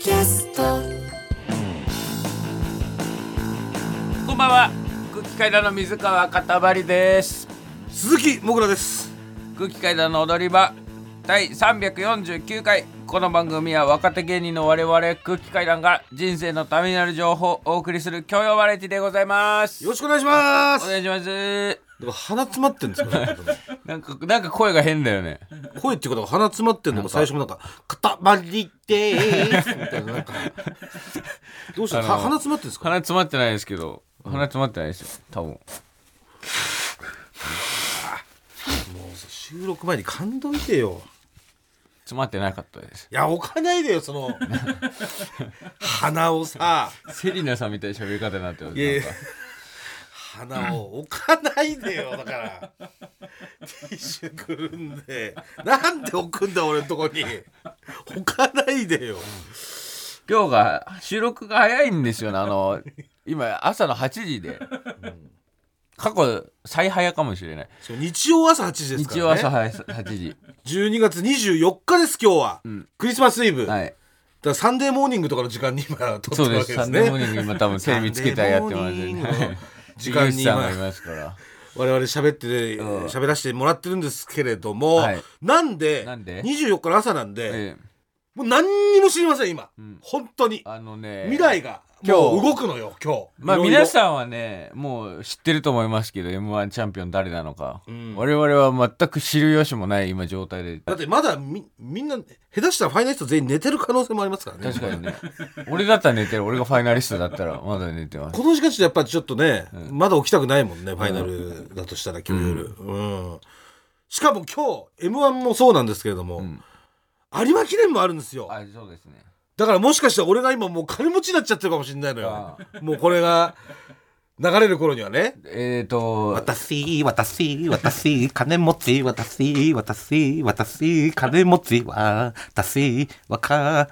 キャスト。こんばんは。空気階段の水川かたばりです。鈴木もぐらです。空気階段の踊り場第349回。この番組は若手芸人の我々空気階段が人生のためになる情報をお送りする教養バラエティでございます。よろしくお願いします。お願いしますだから鼻詰まってんですかね なんかなんか声が変だよね。声っていうことは鼻詰まってんのが最初もなんか「固まりでーす」みたいななんか。どうした鼻詰まってんですか？鼻詰まってないですけど鼻詰まってないですよ多分。もうさ収録前に感動いてよ。詰まってなかったです。いや置かないでよその。鼻をさ。セリナさんみたいな喋り方になってますいやいやなんか鼻を置かないでよ。だから。ティッシュくるんで。なんで置くんだ俺のとこに。置かないでよ。今日が収録が早いんですよね。あの今朝の8時で、過去最早かもしれない。そう日曜朝8時ですから、ね、日曜朝早い8時12月24日です今日は、ん。クリスマスイブ、はい。らサンデーモーニングとかの時間に今撮ってそうでるわけですす。サンデーモーねニング今多分テレビつけたらやってますね。の時間に時間さんがいますから。我々喋ってうん。喋らせてもらってるんですけれども、はい。なんでなんで？24日の朝なんで、ええ。もう何にも知りません今、ん。本当に。あのね未来が今日。動くのよ今日。まあ皆さんはねもう知ってると思いますけど m 1チャンピオン誰なのか、ん。我々は全く知る由もない今状態で。だってまだみみんな下手したらファイナリスト全員寝てる可能性もありますからね。確かにね。俺だったら寝てる。俺がファイナリストだったらまだ寝てます。この時間ちょっとやっぱちょっとね、まだ起きたくないもんねファイナルだとしたら今日夜、うん。しかも今日 m 1もそうなんですけれども、有馬記念もあるんですよ。あそうですねだからもしかしたら俺が今もう金持ちになっちゃってるかもしれないのよ。あもうこれが流れる頃にはね。えっ、ー、と私、私、私、金持ち、私、私、私、金持ち、私、は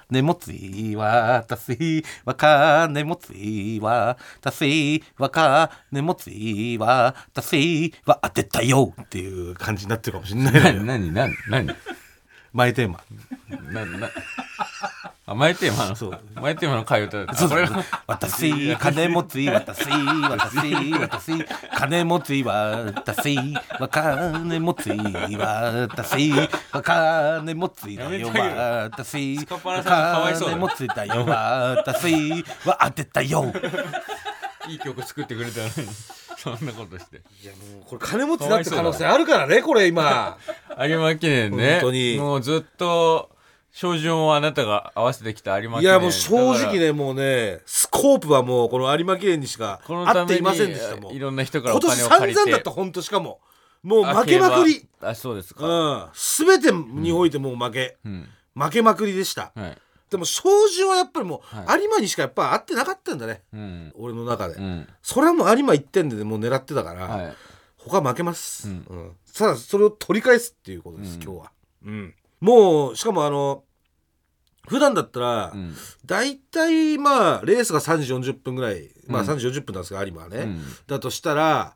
金持ち、私、は金持ち、私、は金持ち、私、は当てたよっていう感じになってるかもしれないのよ。何何何何前テーマ。ななあ前テーマのそう。前テーマの替え歌だったこれが私、金持ち、私、私、私、金持ち、私、は金持ち、私、は金持ちだよ、私、金持ちだよ、私、は当てたよ。いい曲作ってくれたのに。そんなことして。いやもうこれ金持ちになってる可能性あるからねこれ今。有馬記念ね。本当に。もうずっと照準をあなたが合わせてきた有馬記い念やもう正直ねもうねスコープはもうこの有馬記念にしかこのために合っていませんでしたもんいろんな人からお今年金を借りて。散々だった本当しかも。もう負けまくり。あそうですか、うん。全てにおいてもう負け、うん。負けまくりでした。はい。でも照準はやっぱりもう、は有馬にしかやっぱ合ってなかったんだね。うん。俺の中で、うん。それはもう有馬1点でもう狙ってたから、はい。他負けます、うん。うん。ただそれを取り返すっていうことです、うん。今日は、うん、もうしかもあの普段だったら、うん。大体まあレースが3時40分ぐらい、まあうん。3時40分なんですが有馬はね、うん。だとしたら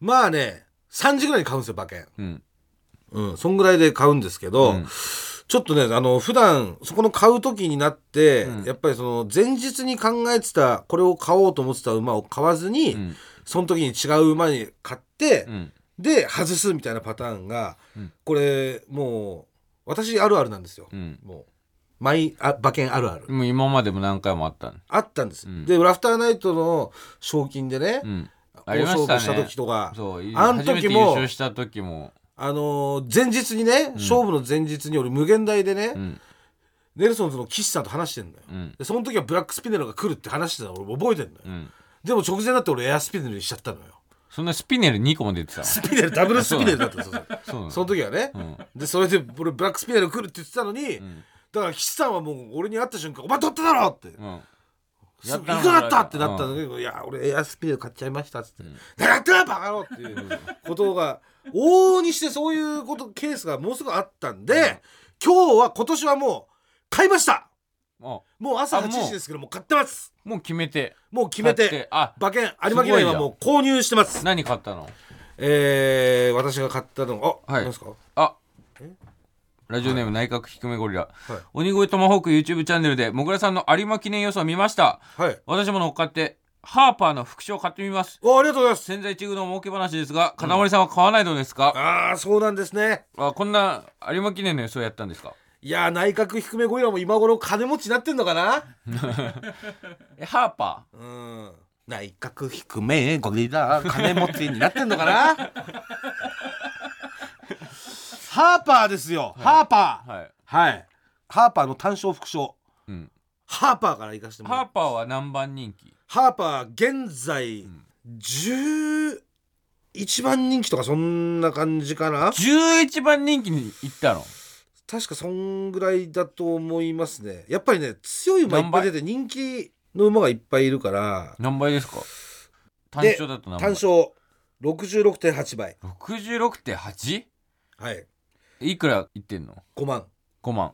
まあね3時ぐらいに買うんですよ馬券。うん。うんそんぐらいで買うんですけど、うん。ちょっとねあの普段そこの買う時になって、うん。やっぱりその前日に考えてたこれを買おうと思ってた馬を買わずに、うん。その時に違う馬に買って、うん。で外すみたいなパターンが、うん。これもう私あるあるなんですよ、うん。もう。マイあ馬券あるある、もう今までも何回もあったの。あったんです、うん。でラフターナイトの賞金でね、うん。あ大勝負した時とか。そうあの初めて優時も勝した時も。あのー前日にね、勝負の前日に俺無限大でね、うん。ネルソンズの岸さんと話してんだよ、うん。でその時はブラックスピネルが来るって話してたの俺覚えてんのよ、うん。でも直前だって俺エアスピネルにしちゃったのよそんなスピネル2個も出てたのスピネルダブルスピネルだった。んですよそうなのその時はね、うん。でそれで俺ブラックスピネル来るって言ってたのに、ん。だから岸さんはもう俺に会った瞬間「お前取っただろ!」って。うん「やっいくらだった?」ってなったんだけど「いや俺エアスピネル買っちゃいました」っつって「だからやったらバカ野郎!」っていうことが往々にしてそういうことケースがもうすぐあったんで、今日は今年はもう買いました。あもう朝8あもう時ですけどもう買ってます。もう。決めて。もう決めて。あ馬券有馬記念はもう購入してます。何買ったの？えー、私が買ったのあ、はい。何ですか？あ。ラジオネーム内閣低めゴリラ、はい。鬼越トマホーク YouTube チャンネルでもぐらさんの有馬記念予想を見ました。はい。私も乗っかってハーパーの副賞を買ってみます。おありがとうございます。潜在一遇の儲け話ですが金森さんは買わないのですか、ああそうなんですね。あこんな有馬記念の予想やったんですか？いやー内閣低めゴリラも今頃金持ちになってんのかな？えハーパうん。内角低めゴリラ金持ちになってんのかな？ハーパーですよ、ハーパー。ーはい、はい。ハーパーの単勝副賞うん、ハーパーから行かせてもらハーうパーは何番人気？ハーパー現在11番人気とかそんな感じかな？11番人気に行ったの？確かそんぐらいだと思いますね。やっぱりね強い馬いっぱい出て人気の馬がいっぱいいるから。何倍ですか？単で勝だと何倍？単勝。66.8倍。66.8? はい。いくらいってんの？5万。5万。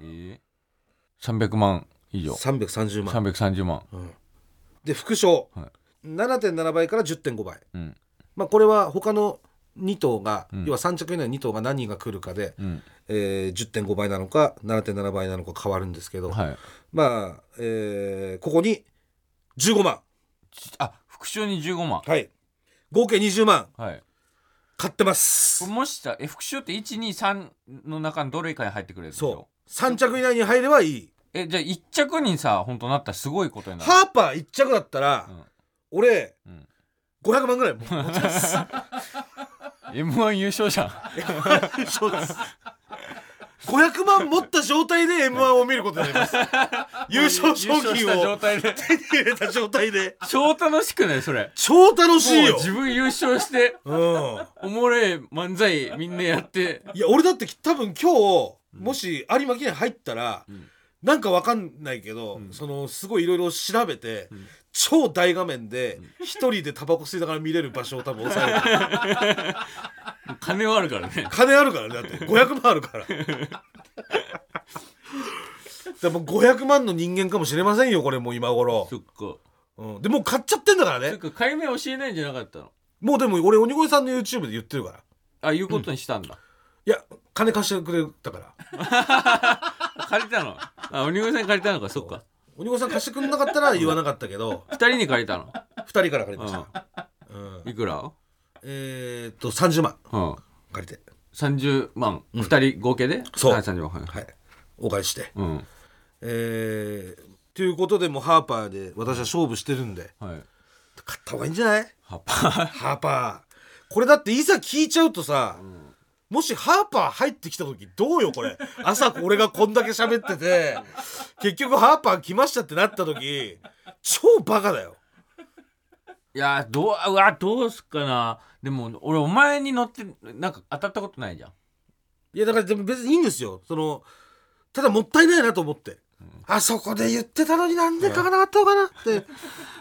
えー、300万以上。330万、330万。うん。で副賞、は7.7倍から10.5倍。うん。まあこれは他の2頭が、うん。要は3着以内の2頭が何人が来るかで、うん。えー10.5倍なのか7.7倍なのか変わるんですけど、はい。まあ、えーここに15万。あ副賞に15万。はい。合計20万。はい。買ってます。もしさえ副賞って123の中のどれかに入ってくれるでしょ？そう。3着以内に入ればいい。えじゃあ1着にさ本当なったらすごいことになる。ハーパー1着だったら、うん。俺うん。500万ぐらい持ちます M1 優勝じゃん。そうです500万持った状態で m 1を見ることになります。優勝賞優勝した金を状態で。手に入れた状態で。超楽しくないそれ。超楽しいよ。もう自分優勝してうん。おもれえ漫才みんなやって。いや俺だって多分今日もし有馬記念入ったら、ん。なんかわかんないけど、そのすごいいろいろ調べて、超大画面で一人でタバコ吸いながら見れる場所を多分押さえる。金はあるからね。金あるからねだって。500万あるから。でも500万の人間かもしれませんよこれもう今頃。そ、っか。うん、でもう買っちゃってんだからね。そっか。解明教えないんじゃなかったの？もうでも俺鬼越さんの YouTube で言ってるから。あ言うことにしたんだ、いや金貸してくれたから。借りたの？あ鬼越さんに借りたのか。そっか鬼越さん貸してくれなかったら言わなかったけど二人に借りたの？2人から借りました、うん、いくら？えー、っと30万。うん。借りて。30万。二、人合計で？そう。はい30万。はい、はいお返しして。うん。えー、ということでもうハーパーで私は勝負してるんで。はい。買った方がいいんじゃない？葉っぱハーパー。これだっていざ聞いちゃうとさ、もしハーパー入ってきた時どうよこれ？朝俺がこんだけ喋ってて結局ハーパー来ましたってなった時超バカだよ。いやどううわどうすっかな。でも俺お前に乗ってなんか当たったことないじゃん。いやだからでも別にいいんですよ。そのただもったいないなと思って、あそこで言ってたのになんで書かなかったのかなって、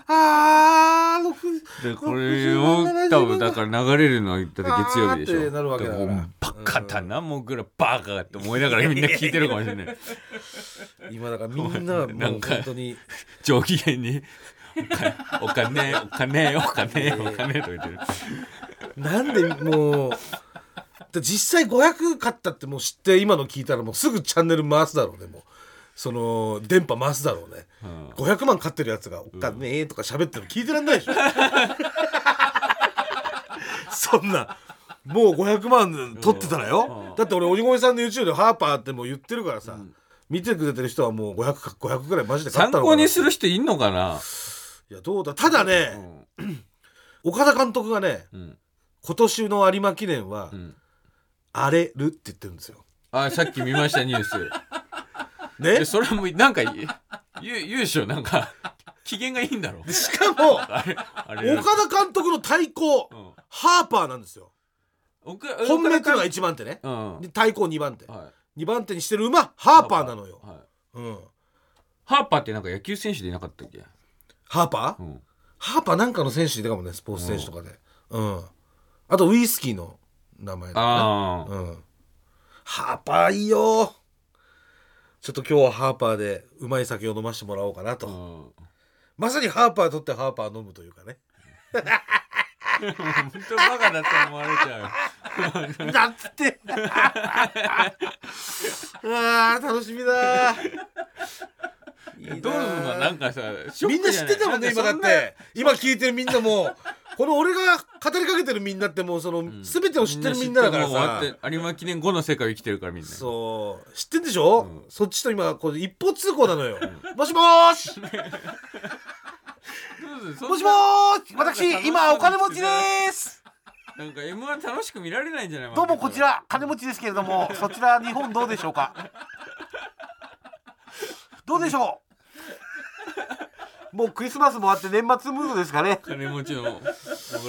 あー僕でこれを多分だから流れるのは言ったら月曜日でしょなるわけだからバカだなもうぐらいバカって思いながらみんな聞いてるかもしれない今だからみんなはもうなんか本当に上機嫌にお金お金お金お金と言ってるなんでもうで実際500買ったってもう知って今の聞いたらもうすぐチャンネル回すだろうねもうその電波回すだろうね、500万買ってるやつが「お金え」とか喋ってるの聞いてらんないでしょ。そんな。もう500万取ってたらよ、だって俺鬼越さんの YouTube でハーパーってもう言ってるからさ、見てくれてる人はもう500か500ぐらいマジで買参ったのかな。考にする人いんのかな？いやどうだ？ただね、岡田監督がねうん。今年の有馬記念は、ん。荒れるって言ってるんですよ。あさっき見ましたニュースね？えそれもなんか言う言うでしょなんか機嫌がいいんだろでしかもあれあれ岡田監督の対抗、うんハーパーなんですよ。奥本命っていうのがい1番手ね。うんで対抗2番手。は2番手にしてる馬ハーパーなのよ。いはいうん、ハーパーってなんか野球選手でいなかったっけ？ハーパー、うんハーパーなんかの選手いたかもねスポーツ選手とかで。うん。あとウイスキーの名前だね。ああうん。ハーパーいいよ。ちょっと今日はハーパーでうまい酒を飲ませてもらおうかなと。うん。まさにハーパー取ってハーパー飲むというかね。本当バカだと思われちゃう。よなんつって。うわー楽しみだ。どうすんの？なんかさみんな知ってたもんね今だって。今聞いてるみんなもこの俺が語りかけてるみんなってもうその、ん。全てを知ってるみんなだからさ。有馬記念後の世界を生きてるからみんな。そう。知ってんでしょ、うん。そっちと今こう一方通行なのよ、もしもーし！そもしもーし！私今お金持ちです！なんか M1 楽しく見られないんじゃない？どうもこちら金持ちですけれどもそちら日本どうでしょうか？どうでしょう？もうクリスマスもあって年末ムードですかね。金持ちの僕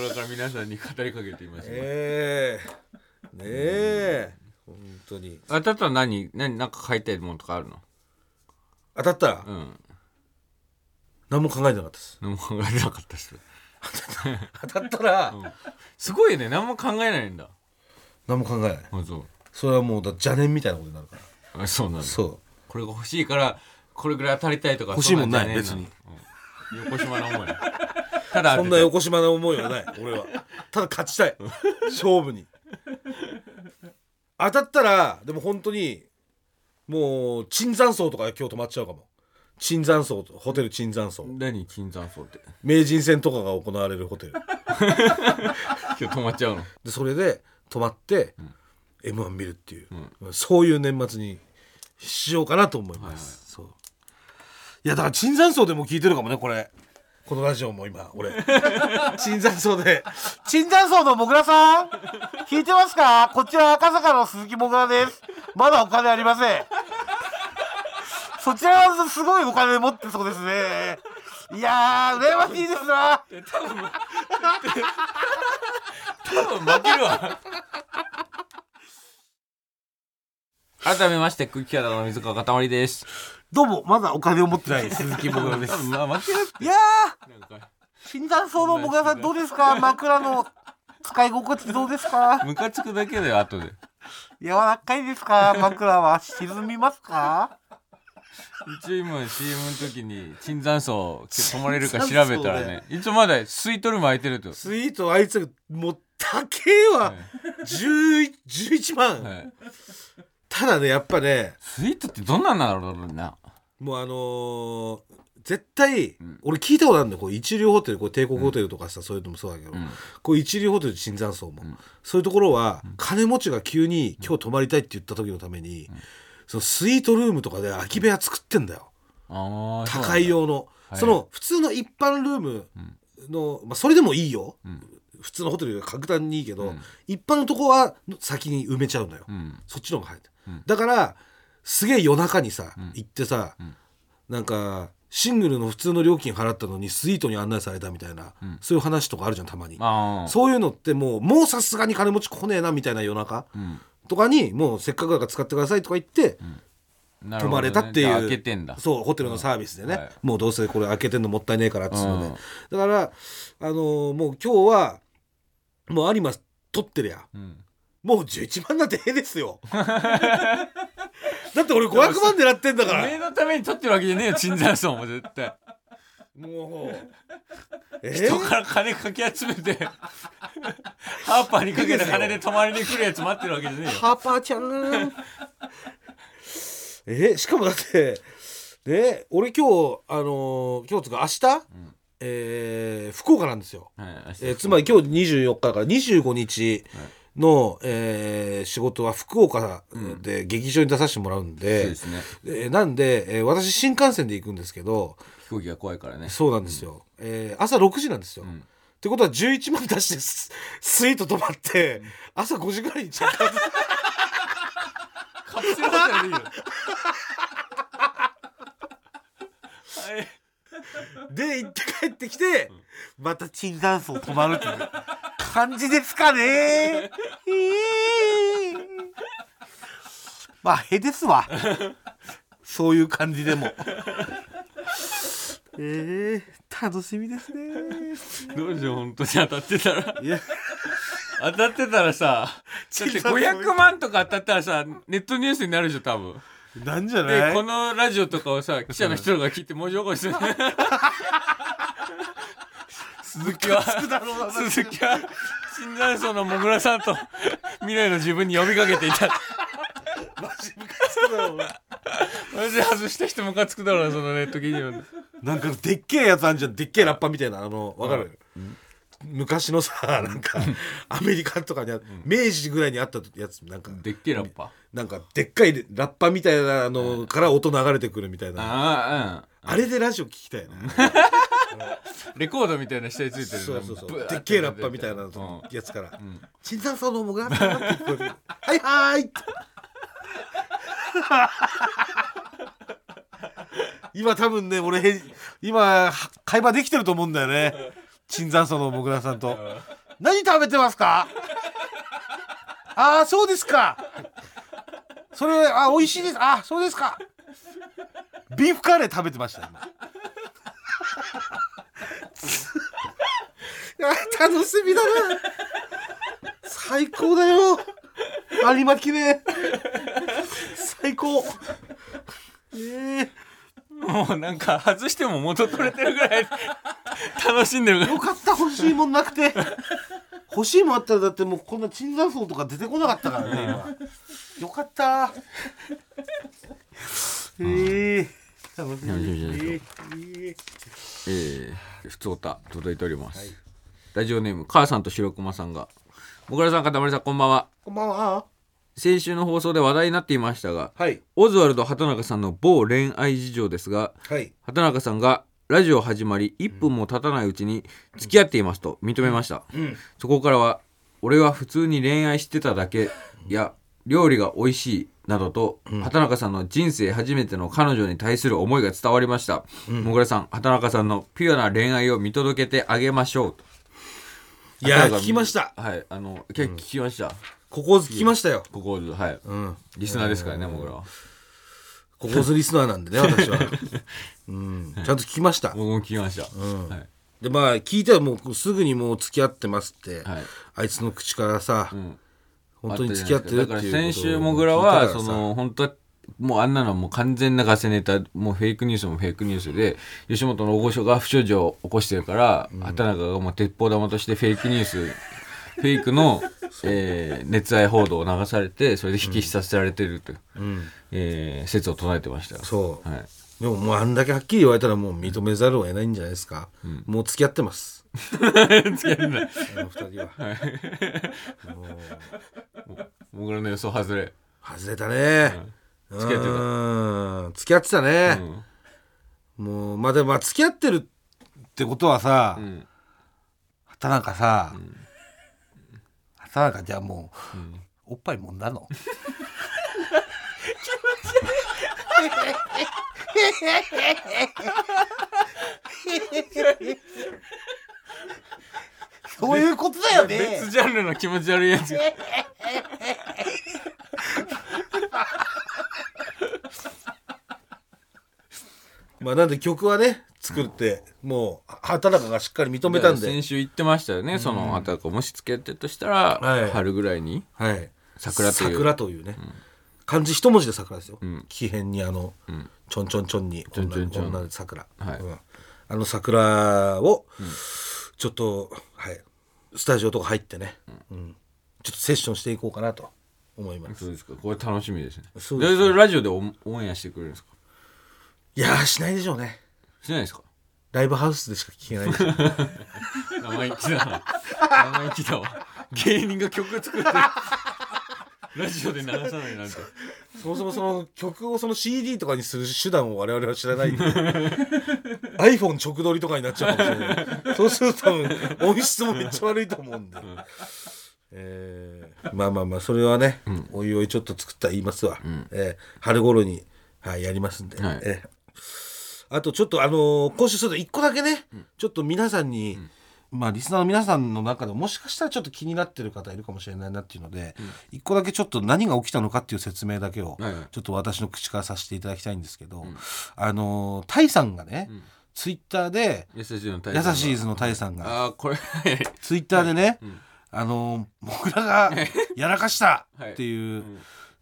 らから皆さんに語りかけています、ええねえ。本当に。あたったら何？何？なんか買いたいものとかあるの？当たった？らうん。何も考えてなかったです。何も考えてなかった人当たった。らん。すごいよね。何も考えないんだ。何も考えない。あそう。それはもうだ邪念みたいなことになるから。あそうなんだ。そこれが欲しいからこれぐらい当たりたいとか欲しいもんないそ別に。うん横島の思い。ただうそんな横島な思いはない俺は。ただ勝ちたい。勝負に。当たったらでも本当にもう椿山荘とか今日泊まっちゃうかも。椿山荘ホテル椿山荘。何金山荘って？名人戦とかが行われるホテル。今日止まっちゃうの？でそれで泊まって、m 1見るっていう、そういう年末にしようかなと思います、そういやだから椿山荘でも聞いてるかもねこれ。このラジオも今俺。椿山荘で。椿山荘のもぐらさん聞いてますか？こちら赤坂の鈴木もぐらです。まだお金ありません。そちらはすごいお金持ってそうですね。いやー羨ましいですな。多分負けるわ。改めまして空気キャラの水川かたまりですどうもまだお金を持ってない 鈴木もぐらです。多分まあ負けるって。いやー椿山荘のもぐらさんどうですか？枕の使い心地どうですか？ムカつくだけだよ後で。柔らかいですか？枕は沈みますか？一応今 CM の時に椿山荘泊まれるか調べたらね一応まだスイートルーム空いてると。スイートあいつがもう高えわ、11 11万、はい。ただねやっぱねスイートってどんなんなんだろうなもうあのー絶対、俺聞いたことあるんだよ。こう一流ホテルこう帝国ホテルとかさ、そういうのもそうだけど、ん。こう一流ホテル椿山荘も、そういうところは、金持ちが急に今日泊まりたいって言った時のために、そのスイートルームとかで空き部屋作ってんだよ。あー高い用の。はい。その普通の一般ルームの、まあ、それでもいいよ、普通のホテルより格段にいいけど、うん。一般のとこは先に埋めちゃうのよ、うん。そっちの方が早い、うん。だからすげえ夜中にさ、ん。行ってさ、ん。なんかシングルの普通の料金払ったのにスイートに案内されたみたいな、ん。そういう話とかあるじゃんたまに、そういうのってもうもうさすがに金持ち来ねえなみたいな夜中うん。とかにもうせっかくだから使ってくださいとか言って、泊まなるほどね。れたっていう、じゃあ開けてんだ。そうホテルのサービスでね、はい。もうどうせこれ開けてんのもったいねえからっつうので、うん。だからあのーもう今日はもう有馬取ってりゃ。うん。もう11万なんてええですよ だって俺500万狙ってんだから。おめえのために取ってるわけじゃねえよ椿山荘も絶対。もう。え？人から金かき集めてハーパーにかけた金で泊まりに来るやつ待ってるわけじゃねえよ。ハーパーちゃん。えしかもだってね俺今日あのー今日つうか明日、えー福岡なんですよ。はいえーつまり今日24日だから25日の、えー仕事は福岡で劇場に出させてもらうんそうでで、すね。えーなんで、えー私新幹線で行くんですけど飛行機が怖いからね。そうなんですよ、えー朝6時なんですよ、ん。ってことは11万出してススイート泊まって朝5時ぐらいにカプセルホテルでいいよ。はい。で行って帰ってきて、また椿山荘泊まるっていう感じですかね。え ーまあへですわ。そういう感じでも。えー、楽しみですね。どうしよう本当に当たってたら。いや。当たってたらさだって500万とか当たったらさネットニュースになるでしょ多分。なんじゃでない？このラジオとかをさ記者の人が聞いて文字起こしする 鈴木は鈴木は新山荘のもぐらさんと未来の自分に呼びかけていた。マジムカつくだろうな。マジで外した人ムカつくだろうなそのネット記事読んでなんかでっけえやつあんじゃんでっけえラッパみたいなあのわかる、昔のさなんかアメリカとかにあ明治ぐらいにあったやつなんか。でっけえラッパ？なんかでっかいラッパみたいなのから音流れてくるみたいな。あああれでラジオ聞きたいな。うんレコードみたいな下についてるそうそうそう。でっけえラッパみたいなうんやつから「新山荘のもぐらさん 」ってはいはーい」今多分ね俺へ今会話できてると思うんだよね。椿山荘のもぐらさんと「何食べてますか?」ああそうですかそれあ美味しいです。あそうですかビーフカレー食べてました今いや楽しみだな。最高だよ。有馬記念。最高。ええもうなんか外しても元取れてるぐらい楽しんでるよかった。欲しいもんなくて。欲しいもんあったらだってもうこんな椿山荘とか出てこなかったからね今。よかった。ええ楽しみ。えええええー、ふつおた届いております、ラジオネーム母さんと白熊さんが。もぐらさんかたまりさんこんばんは。こんばんは。先週の放送で話題になっていましたがはい。オズワルド畑中さんの某恋愛事情ですがはい。畑中さんがラジオ始まり1分も経たないうちに付き合っていますと認めました、うん。そこからは俺は普通に恋愛してただけや料理が美味しいなどと、畑中さんの人生初めての彼女に対する思いが伝わりました、もぐらさん畑中さんのピュアな恋愛を見届けてあげましょうといや聞きました。はいあのけ聞きました、ここ聞きましたよ。ここはい。うん。リスナーですからねもぐらは。ここズリスナーなんでね私は。うん。ちゃんと聞きました。僕も聞きました、ん。はい。でまあ聞いてはもうすぐにもう付き合ってますって、はい。あいつの口からさ、ん。本当に付き合ってるっていう先週もぐらはその本当はもうあんなのはもう完全なガセネタもうフェイクニュースもフェイクニュースで吉本の大御所が不祥事を起こしてるから、畑中がもう鉄砲玉としてフェイクニュース フェイクの、えー熱愛報道を流されてそれで引きさせられてるという、うん。えー説を唱えてましたよ。そう、はい、でももうあんだけはっきり言われたらもう認めざるを得ないんじゃないですか、もう付き合ってます。付き合ってない。あの二人は。僕らの予想外れ、外れたね、付き合ってた。うん。付き合ってたね。う、ん。もうまあでもまあ付き合ってるってことはさ、ん。畑中さ、畑中じゃあもう、おっぱいもんだの？そういうことだよね。別ジャンルの気持ち悪いやつまあなんで曲はね作って、もう畑中がしっかり認めたんで。先週言ってましたよね、その畑中もし付き合ってるとしたら、はい。春ぐらいにはい。桜という。桜というね、漢字一文字で桜ですよ、ん。木偏にあの、ん。ちょんちょんちょんにょんちょんちょん。女で桜、はい。うん。あの桜を、ちょっとはい。スタジオとか入ってね、うん。ちょっとセッションしていこうかなと思います。そうですか。これ楽しみですね。そうですね。でそれラジオでオンオンエアしてくれるんですか？いやーしないでしょうね。しないですか？ライブハウスでしか聞けないでしょ生意気だな。生意気だわ。芸人が曲作ってラジオで流さないなんて。そもそもその曲をその CD とかにする手段を我々は知らないんで。iPhone 直撮りとかになっちゃうかもしれない。そうすると多分音質もめっちゃ悪いと思うんで、えーまあまあまあそれはね、おいおいちょっと作ったら言いますわ、えー春頃に、はい、やりますんで、はい。えーあとちょっとあのー今週それ一個だけね、ちょっと皆さんに、まあリスナーの皆さんの中でももしかしたらちょっと気になってる方いるかもしれないなっていうので、一個だけちょっと何が起きたのかっていう説明だけを、はいはい。ちょっと私の口からさせていただきたいんですけど、あのータイさんがね、ツイッターで優しいの優しいズのタイさんが。ああこれ。ツイッターでね、あのー僕らが やらかしたっていう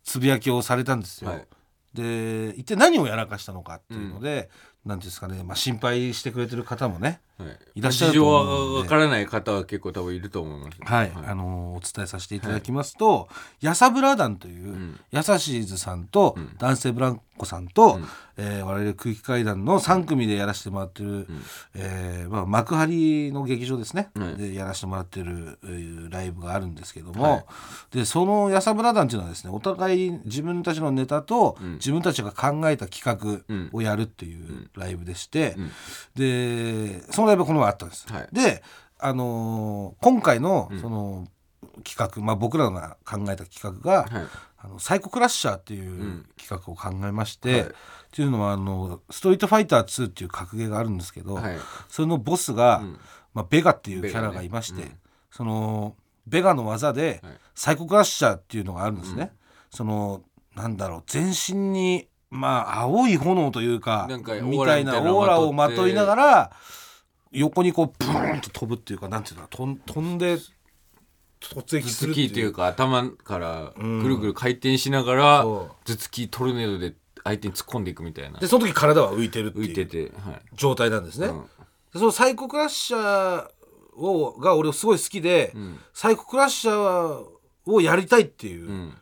つぶやきをされたんですよ。はい。で一体何をやらかしたのかっていうので、なんていうんですかね、まあ、心配してくれてる方もねはい。いらっしゃると思うんで。はわからない方は結構多分いると思います、はい、あのーお伝えさせていただきますと、やさぶら団という、ん。やさしーずさんと、男性ブランコさんと、えー我々空気階段の3組でやらせてもらってる、えーまあ、幕張の劇場ですね、はい。でやらせてもらってる、えーライブがあるんですけども、はい。でそのやさぶら団っていうのはですねお互い自分たちのネタと、自分たちが考えた企画をやるっていうライブでして、でそのライブがこの前あったんです。はい。で、あのー今回のその企画、まあ、僕らが考えた企画が、はい。あのサイコクラッシャーっていう企画を考えまして、はい。っていうのはあのストリートファイター2っていう格ゲーがあるんですけど、はい。それのボスが、ん。まあ、ベガっていうキベガね。ャラがいまして、うん。そのベガの技で、はい。サイコクラッシャーっていうのがあるんですね。そのなんだろう全身にまあ青い炎というかなんかみたいなオーラみたいなのオーラをまといながら横にこうブーンと飛ぶっていうかなんていうの飛ん飛んで突撃す頭突るっていうきというか頭からぐるぐる回転しながらそ頭突きトルネードで相手に突っ込んでいくみたいな。でその時体は浮いてるって浮いててはい。状態なんですね。うん。でそのサイコクラッシャーをが俺すごい好きで、ん。サイコクラッシャーをやりたいっていう、うん。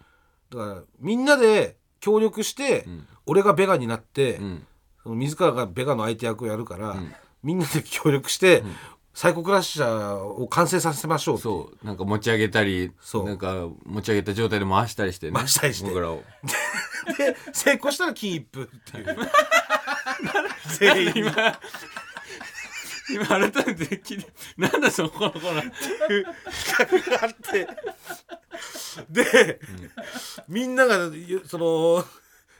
だからみんなで協力して、ん。俺がベガになって、うん。その自らがベガの相手役をやるから、みんなで協力して、サイコクラッシャーを完成させましょうっていう。そう。なんか持ち上げたりそう。なんか持ち上げた状態で回したりしてね。回したりして。僕らを。で成功したらキープっていう。全 員今今改めて聞いてなんだそのこのこの企画があって。で、みんながゆその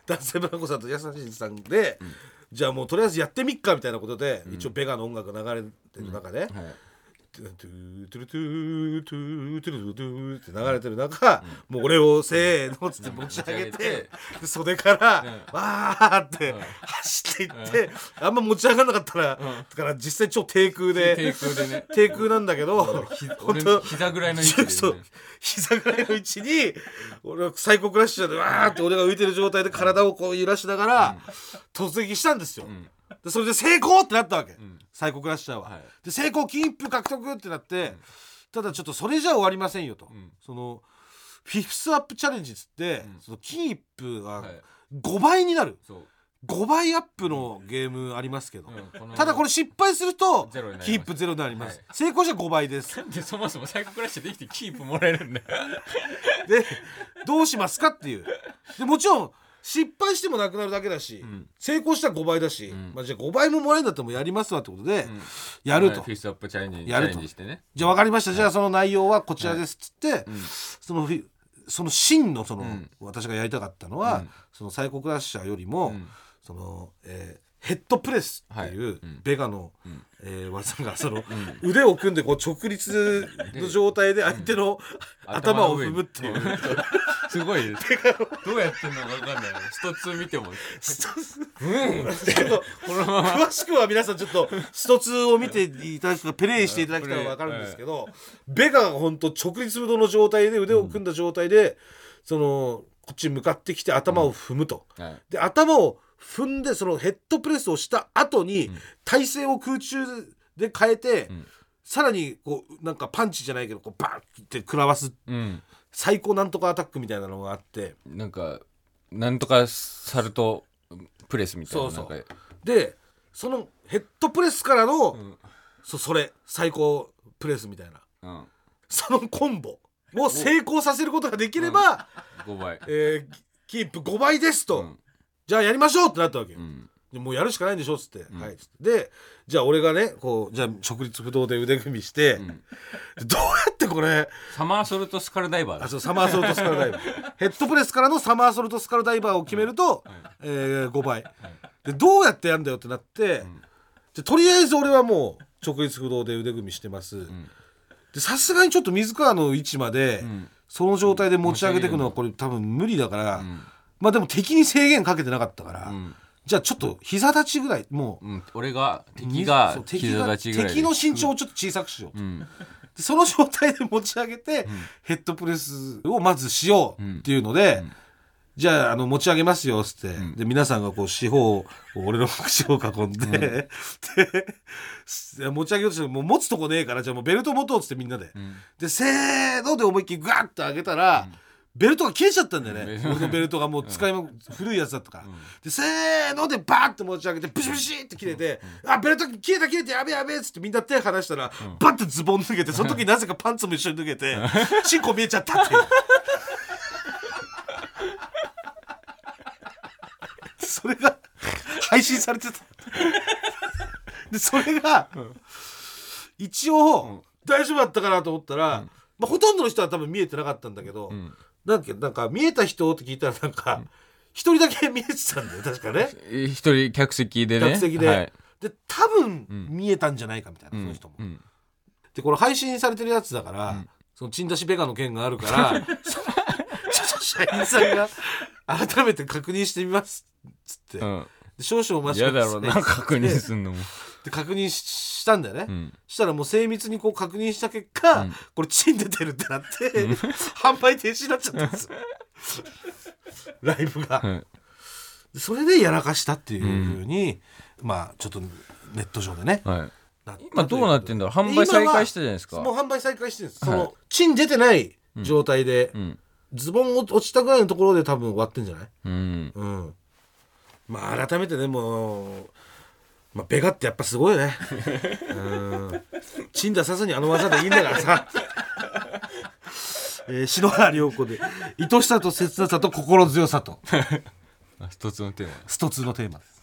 男性ブランコさんと優しいさんで、じゃあもうとりあえずやってみっかみたいなことで、一応ベガの音楽が流れてる中で、はいトゥトゥトゥトゥトゥトゥトゥって流れてる中、もう俺をせーのっつって持ち上げて、で袖から、わーって走っていって、あんま持ち上がんなかったら、だから実際超低空で低空でね低空なんだけど本当膝ぐらいの位置で、ね、膝ぐらいの位置に俺はサイコクラッシャーでわーって俺が浮いてる状態で体をこう揺らしながら突撃したんですよ、でそれで成功ってなったわけ、サイコクラッシャーは、はい。で成功金一封獲得ってなって、ただちょっとそれじゃ終わりませんよと、ん。そのフィフスアップチャレンジっつって、その金一封がはい。5倍になる、そう。5倍アップのゲームありますけど、うん。ただこれ失敗するとキープゼロになります、はい。成功じゃ5倍です。でそもそもサイコクラッシュできてキープもらえるんだよ。でどうしますかっていう。でもちろん失敗してもなくなるだけだし、ん。成功したら5倍だし、ん。まあ、じゃあ5倍ももらえるんだったらもうやりますわってことで、やると、フィフスアップチャレンジやると。してね。じゃあ分かりました、じゃあその内容はこちらですっつって、そのフィその真のその、ん。私がやりたかったのは、うん。そのサイコクラッシャーよりも、ん。その、えーヘッドプレスっていう、はい。うん。ベガの、えー技がその、腕を組んでこう直立の状態で相手の頭を踏むっていう。うん すごい。ですどうやってんのか分かんないスト2見ても。このまま。詳しくは皆さんちょっとスト2を見ていただくかプレイしていただけたら分かるんですけど、ベガが本当直立の状態で腕を組んだ状態で、そのこっちに向かってきて頭を踏むと。はい。で頭を踏んでそのヘッドプレスをした後に、体勢を空中で変えて、ん。さらにこうなんかパンチじゃないけどこうバンって食らわすうん。最高なんとかアタックみたいなのがあって。なんかなんとかサルトプレスみたいなそうそう。でそのヘッドプレスからの、ん。そそれ最高プレスみたいな。うん。そのコンボを成功させることができれば、5倍。えーキープ5倍ですと、うんじゃあやりましょうってなったわけよ、うん。でもうやるしかないんでしょっつって、はいっつって。でじゃあ俺がねこうじゃあ直立不動で腕組みして、どうやってこれサマーソルトスカルダイバーだ。あそうサマーソルトスカルダイバー。ヘッドプレスからのサマーソルトスカルダイバーを決めると、えー5倍。でどうやってやんだよってなって、でとりあえず俺はもう直立不動で腕組みしてます、でさすがにちょっと水川の位置まで、その状態で持ち上げていくのはこれ多分無理だから、まあでも敵に制限かけてなかったから、ん。じゃあちょっと膝立ちぐらいもう、うん。俺が敵がそう敵が膝立ちぐらい敵の身長をちょっと小さくしよう、うん。でその状態で持ち上げて、ヘッドプレスをまずしようっていうので、じゃああの持ち上げますよっつって、で皆さんがこう四方を俺の口を囲んで、で持ち上げようとしてもう持つとこねえからじゃあもうベルト持とうっつってみんなで、ん。でせーので思いっきりガッと上げたら、ベルトが切れちゃったんだよね、うん。俺のベルトがもう使いも、古いやつだったから、でせーのでバーッて持ち上げてブシブシって切れて、あベルト切れた切れたやべえやべえっつってみんな手離したら、バッてズボン脱げてその時になぜかパンツも一緒に脱げてチンコ見えちゃったっていう。それが配信されてた。でそれが、一応、大丈夫だったかなと思ったら、まあ、ほとんどの人は多分見えてなかったんだけど、んなんかなんか見えた人って聞いたらなんか一、人だけ見えてたんだよ確かね。え一人客席でね。客席で、はい。で多分見えたんじゃないかみたいな、うん。その人も、うん。でこれ配信されてるやつだから、そのチン出しベガの件があるから 社員さんが改めて確認してみますっつって、少々お待ち嫌ください。だろうな確認すんのもで確認ししたんだよね、うん。したらもう精密にこう確認した結果、うん。これチン出てるってなって、販売停止になっちゃったんですよ。ライブが、はいでそれでやらかしたっていうふうに、まあちょっとネット上でねはい。今どうなってんだろう？販売再開したじゃないですか。もう販売再開してるんです、はい。そのチン出てない状態で、うん。ズボン落ちたぐらいのところで多分終わってんじゃない？うん。うん。まあ改めてでもまあベガってやっぱすごいよね。うん。チン出さずにあの技でいいんだからさ。えー篠原涼子で愛しさと切なさと心強さと。あ一つのテーマ。一つのテーマです。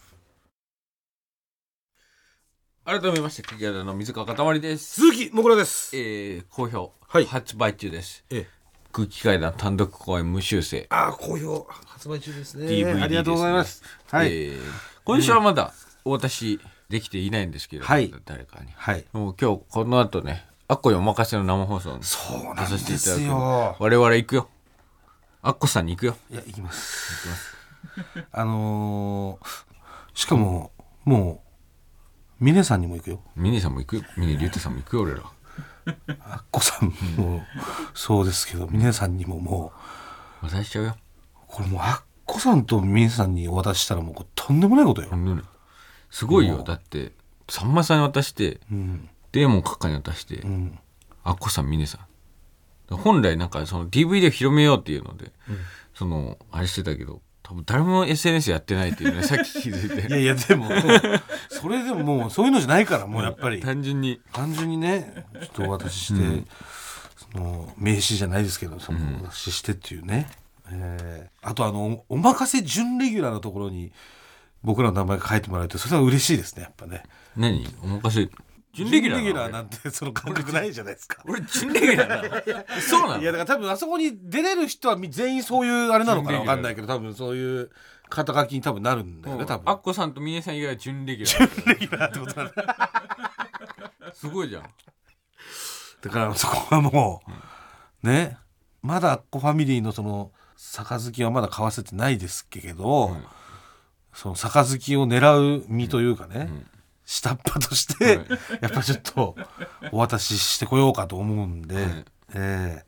改めまして柿原の水川かたまりです。鈴木もぐらです。えー、好評、はい。発売中です。ええ。空気階段単独公演無修正。ああ好評。発売中ですね。DVD ありがとうございます。はい、えー今週はまだお渡しできていないんですけれども、はい。誰かに。はい。もう今日この後ねアッコにお任せの生放送にそう出さなんですせていただく。よ我々行くよ。アッコさんに行くよ。いや行きます。あのーしかももう峰さんにも行くよ。ミニさんも行くよ。ミニリュウテさんも行くよ俺ら。アッコさんもそうですけど峰さんにもも渡しちゃうよ。うこれもうアッコさんと峰さんにお渡ししたらもうとんでもないことよ、本当にすごいよ。だってさんまさんに渡してうん。デーモン閣下に渡して、うん、アッコさんミネさん。本来なんかその DVD を広めようっていうので、そのあれしてたけど多分誰も SNS やってないっていうね さっき気づいいやていやでもそれでももうそういうのじゃないからもうやっぱり。単純に。単純にねちょっとお渡しして、その名刺じゃないですけどそのお渡ししてっていうね、えーあとあのお任せ準レギュラーのところに僕らの名前が書いてもらえるとそれは嬉しいですねやっぱね。何？お任せ準レギュラーなの？準レギュラーなんてその感覚ないじゃないですか。俺準レギュラーなの？そうないのやだから多分あそこに出れる人はみ全員そういうあれなのかな準レギュラー。わかんないけど多分そういう肩書きに多分なるんだよね多分。アッコさんとミネさん以外は準レギュラー。レギュラーってことなんだ。すごいじゃん。だからそこはもう、ねまだアッコファミリーのその杯はまだ買わせてないですけど、はいその杯を狙う身というかね、下っ端として、はい。やっぱちょっとお渡ししてこようかと思うんで、はい。ええ。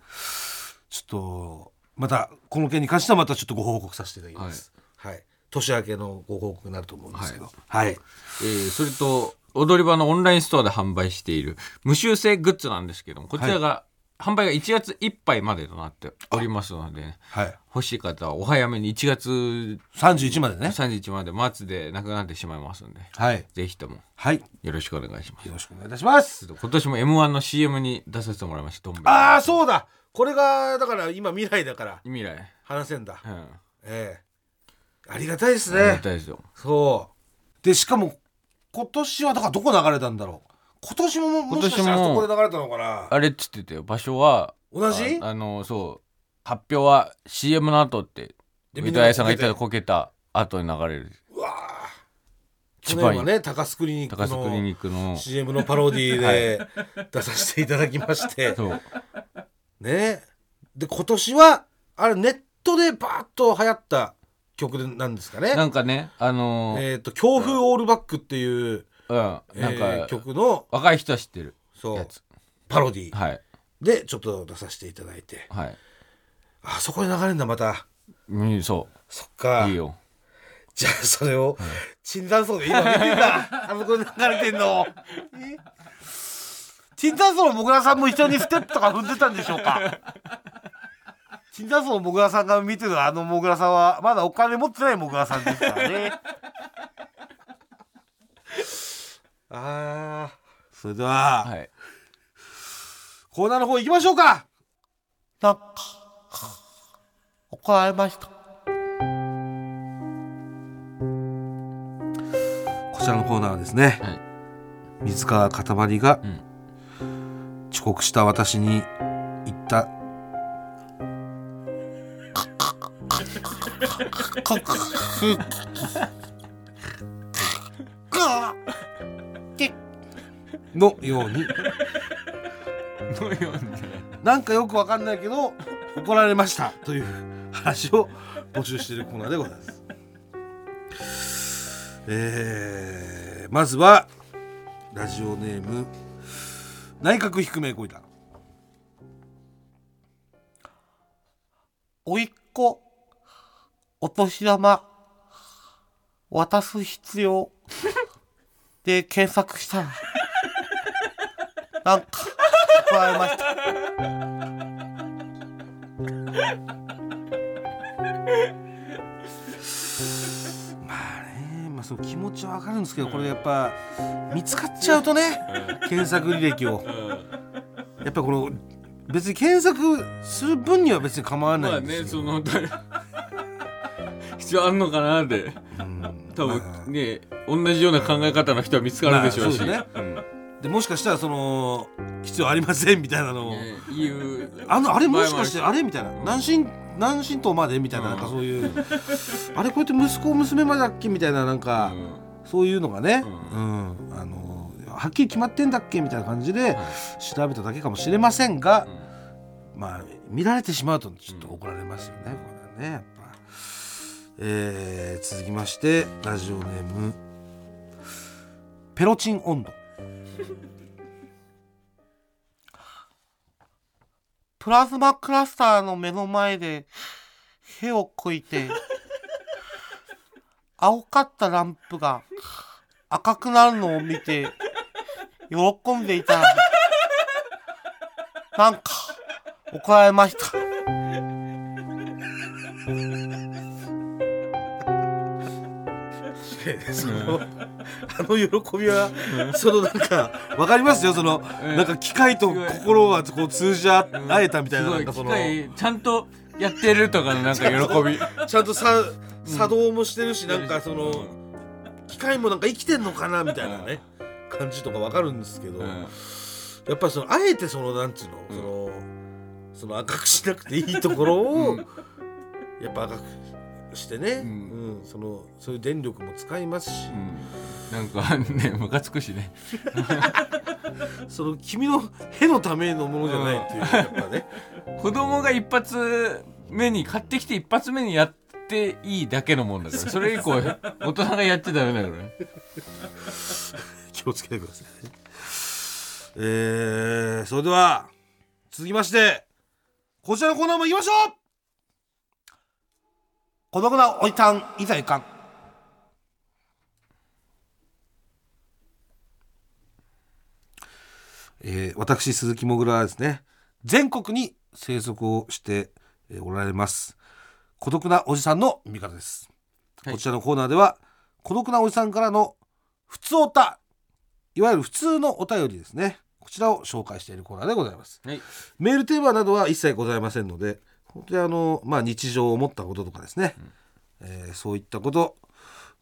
ちょっとまたこの件に関してはまたちょっとご報告させていただきます。はい、年明けのご報告になると思うんですけど、はい、えーそれと踊り場のオンラインストアで販売している無修正グッズなんですけどもこちらが、販売が1月いっぱいまでとなっておりますのではい、欲しい方はお早めに1月三十一までね。31まで末でなくなってしまいますのではい、ぜひともはい、よろしくお願いします。よろしくお願いいたします。今年も m 1の CM に出させてもらいました。ああそうだ。これがだから今未来だから。未来。話せんだ、うん。ええ。ありがたいですありがねたいですよ。そう。でしかも今年はだからどこ流れたんだろう今年ももも。しかしたらあ今年もそこで流れたのかな。あれっつってたよ。場所は同じ？ああのそう。発表は CM の後ってで三田屋さんが言ったらここけた後に流れる。うわ去年はいね高須クリニック高須クリニのックの。CM のパロディで出させていただきまして。そう。ね。で今年はあれネットでバーッと流行った曲なんですかね。なんかねあのーえっ、と「強風オールバック」っていう、うん。なんえーか曲の若い人は知ってるそう。やつ。パロディはい。でちょっと出させていただいて。はい。あそこで流れるんだまた。うんそそっか。ういいよ。じゃあそれを椿山荘で今見てんだ。あそこで流れてんの。え？椿山荘のもぐらさんも一緒にステップとか踏んでたんでしょうか？椿山荘のもぐらさんが見てるあのもぐらさんはまだお金持ってないもぐらさんですからねあー。それでは、はい。コーナーの方行きましょうか。なんか怒られました。こちらのコーナーはですね、はい。水川かたまりがうん。遅刻した私に言った のように。のようにね。なんかよくわかんないけど怒られましたという話を募集しているコーナーでございます。えー、まずはラジオネーム内閣低めこいたおいっ子お年玉渡す必要で検索した。らなんか怒られました。まあねまあその気持ちはわかるんですけどこれやっぱ見つかっちゃうとね検索履歴を。やっぱこの別に検索する分には別に構わなまあいんですよ、ねその誰 必要あんのかなって。うん。多まあ分ね同じような考え方の人は見つかるでしょうし、まあそうですね。うんでもしかしたらその必要ありませんみたいなのを、ねいう。あのあれもしかしてあれみたいな。何神何神道までみたいななんかそういう。あれこうやって息子娘までだっけみたいななんかそういうのがね。ううん。あのはっきり決まってんだっけみたいな感じではい。調べただけかもしれませんがうん。まあ見られてしまうとちょっと怒られますよねこれはねやっぱ。えー続きましてラジオネーム。ペロチン温度プラズマクラスターの目の前で火をこいて青かったランプが赤くなるのを見て喜んでいた。らなんか怒られました。そのあの喜びはそのなんかわかりますよそのうん。なんか機械と心がこう通じ合えたみたいななかちゃんとやってるとかのなんか 喜び。ちゃんとさ作動もしてるしなんかその機械もなんか生きてんのかなみたいなね感じとかわかるんですけどうん。やっぱりそのあえてそのなんつうのそのその赤くしなくていいところをうん。やっぱ赤くしてね。うん。うん。そのそういう電力も使いますし。うん。なんかね ムカつくしね。その君のへのためのものじゃないっていうやっぱね。子供が一発目に買ってきて一発目にやっていいだけのもんだから。それ以降大人がやっちゃダメだからね。気をつけてくださいね。えー、それでは続きましてこちらのコーナーも行きましょう孤独なおじさんいざいかん。えー私鈴木もぐらはですね。全国に生息をしてえーおられます。孤独なおじさんの味方です、はい。こちらのコーナーでは孤独なおじさんからの普通おたいわゆる普通のお便りですね。こちらを紹介しているコーナーでございます。はい。メールテーマなどは一切ございませんので本当にあの、まあ、日常を思ったこととかですね、えーそういったこと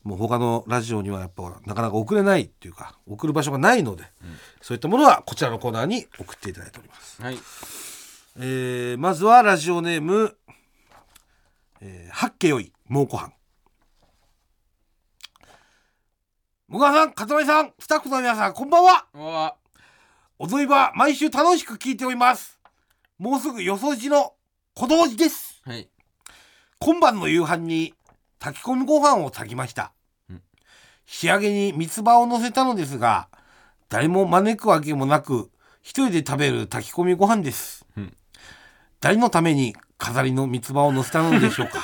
もう他のラジオにはやっぱなかなか送れないっていうか送る場所がないので、そういったものはこちらのコーナーに送っていただいております、はい。えーまずはラジオネーム、えー、八家よい蒙古藩。もがさん、かたまりさん、スタッフの皆さん、こんばんは。うわ踊り場、毎週楽しく聞いております。もうすぐよそじの小道寺です。はい。今晩の夕飯に炊き込みご飯を炊きました、うん。仕上げに三つ葉を乗せたのですが誰も招くわけもなく一人で食べる炊き込みご飯です、うん。誰のために飾りの三つ葉を乗せたのでしょうか？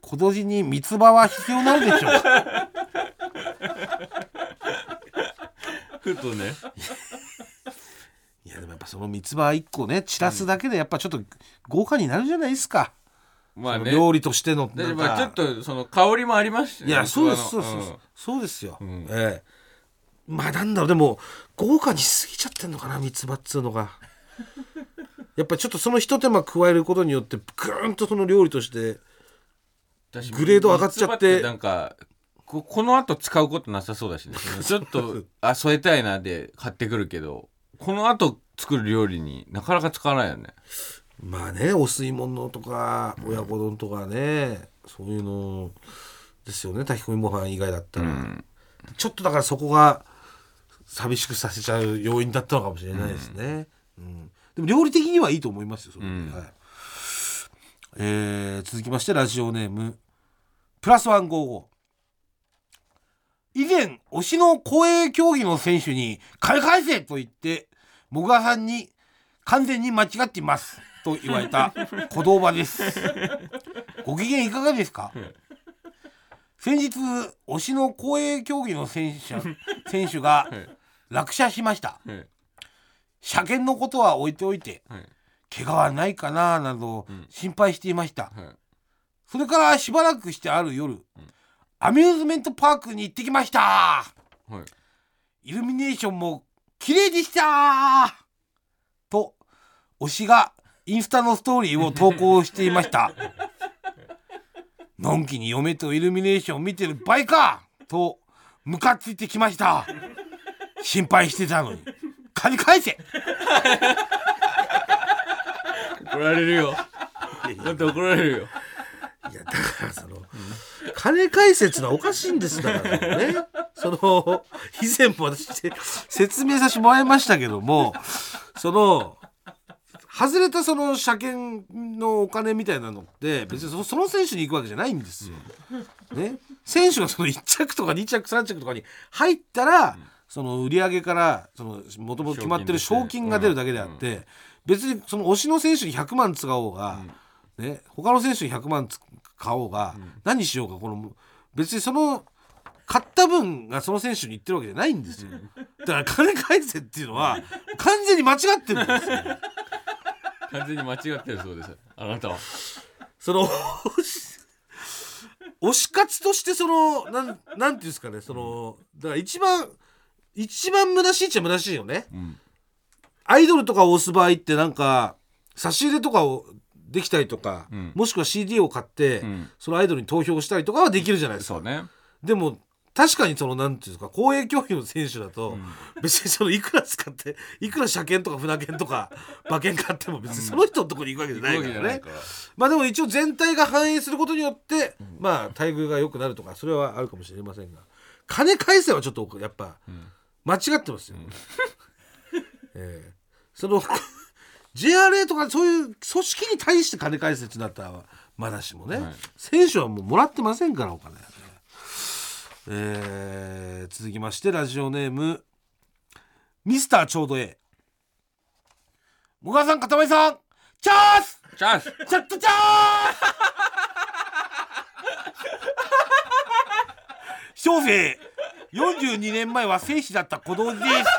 今年に三つ葉は必要ないでしょうふとねいやでもやっぱその三つ葉一個ね散らすだけでやっぱちょっと豪華になるじゃないですか、まあね。料理としてのでなんか。まあちょっとその香りもありますしねいやそうです器のそうです、そう。ですよ、ん。ええ。まあなんだろうでも豪華にしすぎちゃってんのかな三つ葉っつうのが。やっぱちょっとその一手間加えることによってぐーんとその料理として私グレード上がっちゃって。三つ葉なんかここの後使うことなさそうだしね。ちょっと あ添えたいなで買ってくるけどこの後作る料理になかなか使わないよね。まあねお吸い物とか親子丼とかね、そういうのですよね。炊き込みご飯以外だったら、うん。ちょっとだからそこが寂しくさせちゃう要因だったのかもしれないですね、うん。でも料理的にはいいと思いますよそれ。で、うん。はい。えー続きましてラジオネームプラスワン55以前推しの公営競技の選手に「金返せ!」と言ってもぐらさんに「完全に間違っています」と言われた 小道場です。ご機嫌いかがですか？先日推しの公営競技の選手選手がはい。落車しました。はい。車検のことは置いておいてはい。怪我はないかななどうん。心配していました、はい。それからしばらくしてある夜、アミューズメントパークに行ってきました。はい。イルミネーションも綺麗でした。と推しがインスタのストーリーを投稿していました。のんきに嫁とイルミネーションを見てる場合かとムカついてきました。心配してたのに。金返せ。怒られるよ。だって怒られるよ。いやだからその、金解説はおかしいんですだからね。その以前も私説明させてもらいましたけどもその外れたその車検のお金みたいなのって別にそその選手に行くわけじゃないんですよ。ね、選手がその1着とか2着3着とかに入ったら、その売り上げからそのもともと決まってる賞賞金金が出るだけであって、別にその推しの選手に100万使おうが、ね、他の選手に100万つ買おうが、何しようかこの別にその買った分がその選手に言ってるわけじゃないんですよ。だから金返せっていうのは完全に間違ってるんですよ。完全に間違ってるそうですあなたはその推し推し活としてそのなんなんていうんですかねそのだから一番一番虚しいっちゃ虚しいよね。うんアイドルとかを押す場合ってなんか差し入れとかをできたりとか、うん。もしくは CD を買って、うん。そのアイドルに投票したりとかはできるじゃないですか。ね。でも確かにそのなんていうんですか公営競技の選手だと、別にそのいくら使っていくら車検とか船検とか 馬券買っても別にその人のところに行くわけじゃないからね。まあでも一応全体が反映することによって、まあ待遇が良くなるとかそれはあるかもしれませんが金返せはちょっとやっぱ間違ってますよ。ええ。その JRA とかそういう組織に対して金返せってなったらまだしもね、はい。選手はもうもらってませんからお金はね。えー続きましてラジオネームミスターちょうどえ。えもがさんかたまりさんチャンス！チャンス！ちょっとチャース！小生42年前は生死だった小道寺です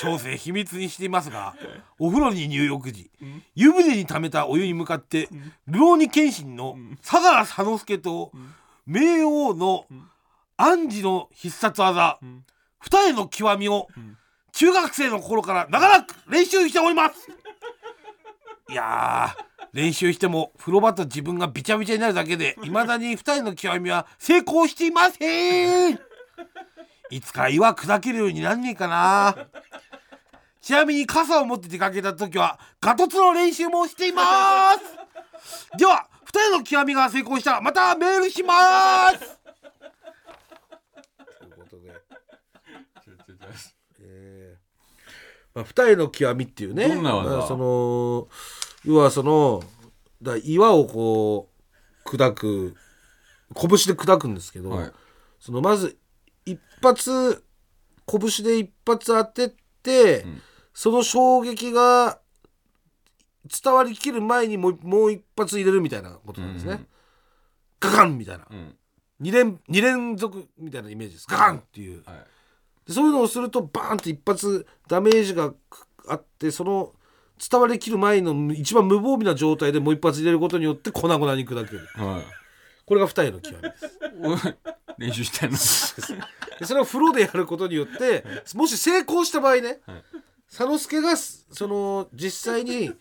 小生秘密にしていますがお風呂に入浴時湯船に溜めたお湯に向かって流浪に謙信の相良佐之助と冥王の暗示の必殺技二重の極みを中学生の頃から長らく練習しております。いやー練習しても風呂場と自分がびちゃびちゃになるだけでいまだに二人の極みは成功していません いつか岩砕けるようになんねえかな。ちなみに傘を持って出かけた時はガトツの練習もしています。では二人の極みが成功したらまたメールします。ということで。えー。まあ、二重の極みっていうね。どんな技？まあその要はそのだ岩をこう砕く拳で砕くんですけど、はい。そのまず一発拳で一発当てて、んその衝撃が伝わりきる前にもうもう一発入れるみたいなことなんですね、うんガカン!みたいな。うん。2連二連続みたいなイメージです。ガカン!っていう。はい。でそういうのをするとバーンって一発ダメージがあってその伝わりきる前の一番無防備な状態でもう一発入れることによって粉々に砕ける。はいこれが二重の極みです。練習してんのでそれを風呂でやることによってもし成功した場合ね、はい。佐之助がその実際に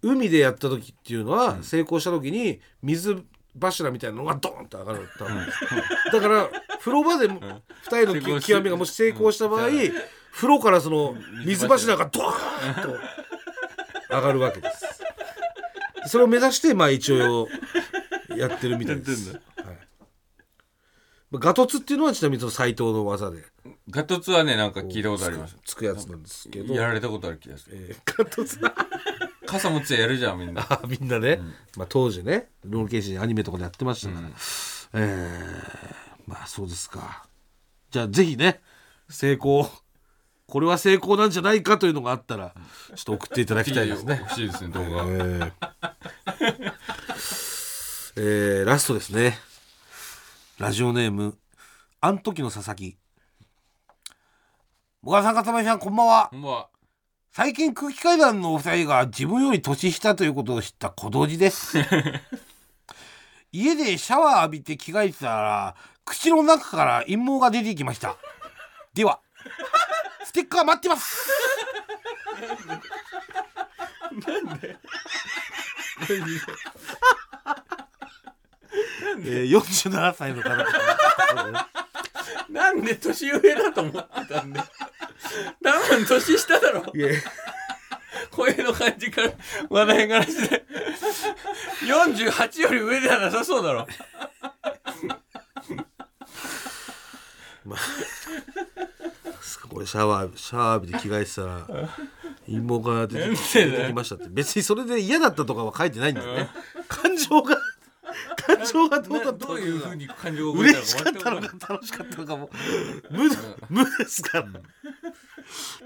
海でやった時っていうのは、成功した時に水柱みたいなのがドーンと上がる多分だから風呂場で二重のき極みがもし成功した場合、うん。風呂からその水柱がドーンと上がるわけです。それを目指してまあ一応やってるみたいです。やはい。まあガトツっていうのはちなみにその斎藤の技で。ガトツはねなんか聞いたことあります。つくやつなんですけど。やられたことある気がする。えーガトツ。傘持ってやるじゃんみんな。あみんなね、まあ、当時ねロールケーシアニメとかでやってましたから、えーまあそうですか。じゃあぜひね成功。これは成功なんじゃないかというのがあったらちょっと送っていただきたいですね。欲しいですね動画。えー えーラストですね。ラジオネームあん時の佐々木。小川さんさんこんばんは。ほんまは。最近空気階段のお二人が自分より年下ということを知った小道寺です。家でシャワー浴びて着替えてたら口の中から陰毛が出てきました。ではステッカー待ってます。なんで？えー、47歳の方なんで年上だと思ってたんで多分年下だろ。声の感じから話題からして。48より上ではなさそうだろ。これシャワーシャワー浴びて着替えてたら陰毛が出てきましたって。別にそれで嫌だったとかは書いてないんだよね。感情が感情がどうだどういうふうに感情を覚えた嬉しかったのか楽しかったのかも。無無ですから。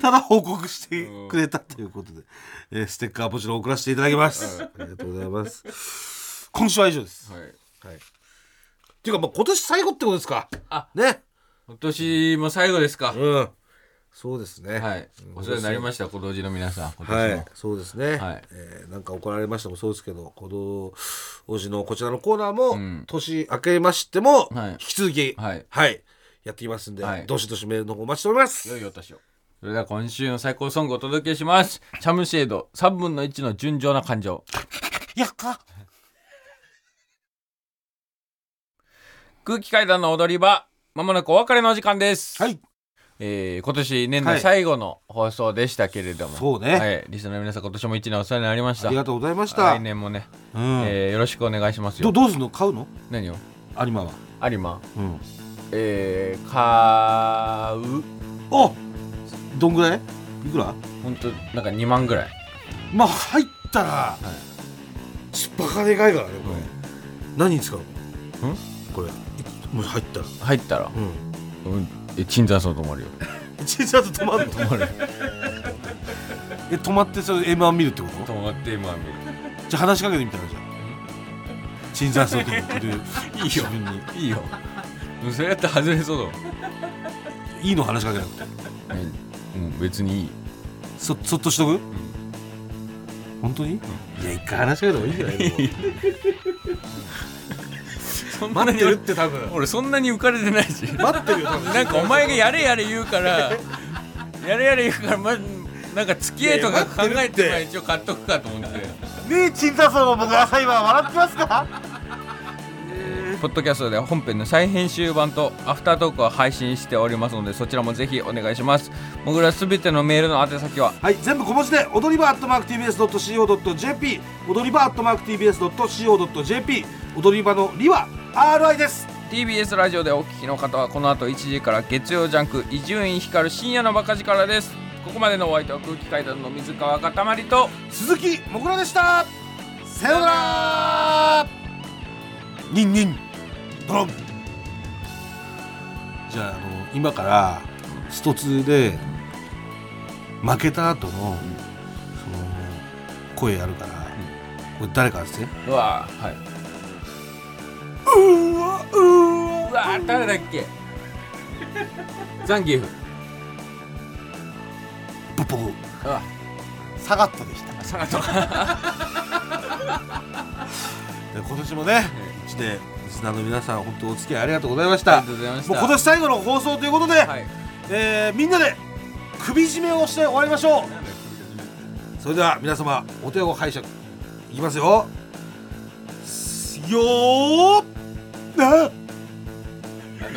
ただ報告してくれたということで、えーステッカーもちろん送らせていただきます、ありがとうございます。今週は以上です、はい。はい、っていうかまあ今年最後ってことですか？あ。ね。今年も最後ですか。うんそうですね。はい。お世話になりました小道寺の皆さん今はい、そうですね、はい。えーなんか怒られましたもそうですけど、鼓動王子のこちらのコーナーも、ん。年明けましても、はい。引き続き、はい。やっていきますんで、はい。どしどしメールの方お待ちしております。良いお年を。それでは今週の最高ソングをお届けします。チャムシェード3分の1の純情な感情。やっか。空気階段の踊り場まもなくお別れのお時間です。はい、えー今年年はい。内最後の放送でしたけれども、そうね。はい、リスナーの皆さん今年も1年お世話になりました。ありがとうございました。来年もね、うん。えーよろしくお願いしますよ。どどうすんの？買うの？何を？有馬は。有馬。うん。えー、買う。おどんぐらい？いくら？ほんとなんか2万ぐらい。まあ入ったら、ちバカでかいからねこれ、何に使うの？ん？これ。いもし入ったら。入ったら、うん。うん、え鎮座層止まるよ。小さと止まるの止まるえ止まってそれ M1 見るってこと？止まってまあ見る。じゃあ話しかけてみたらじゃあ鎮座そうと思ってるいいよ。自分に。いいよ。うんそれやったら外れそうだわいいの話しかけなくて。うん別にいい。そそっとしとく、本当に、いや一回話しかけた方がいいんじゃないそ んなに。待ってるって多分。俺そんなに浮かれてないし。待ってるよ。多分なんかお前がやれやれ言うからやれやれ言うからまなんか付き合いとか考えてまあ一応買っとくかと思って。ねえ鎮座そう僕朝今笑ってますか？ポッドキャストでは本編の再編集版とアフタートークを配信しておりますのでそちらもぜひお願いします。もぐらすべてのメールの宛先は？はい全部小文字で踊り場アットマーク TBS.CO.JP 踊り場アットマーク TBS.CO.JP 踊り場のりは RI です。TBS ラジオでお聞きの方はこの後1時から月曜ジャンク伊集院光る深夜のバカ力です。ここまでのお相手は空気階段の水川かたまりと鈴木もぐらでした。さようなら。ニンニン。ドロン。じゃああの今からスト2で負けた後のその声やるからこれ誰かですねうわーはいわ誰だっけ？ザンギエフ。ポポフうわサガットでした。サガトで今年もね一年リスナーの皆さん本当お付き合いありがとうございました。ありがとうございました。もう今年最後の放送ということで、はい。えーみんなで首絞めをして終わりましょう。それでは皆様お手を拝借。いきますよ。すよーなな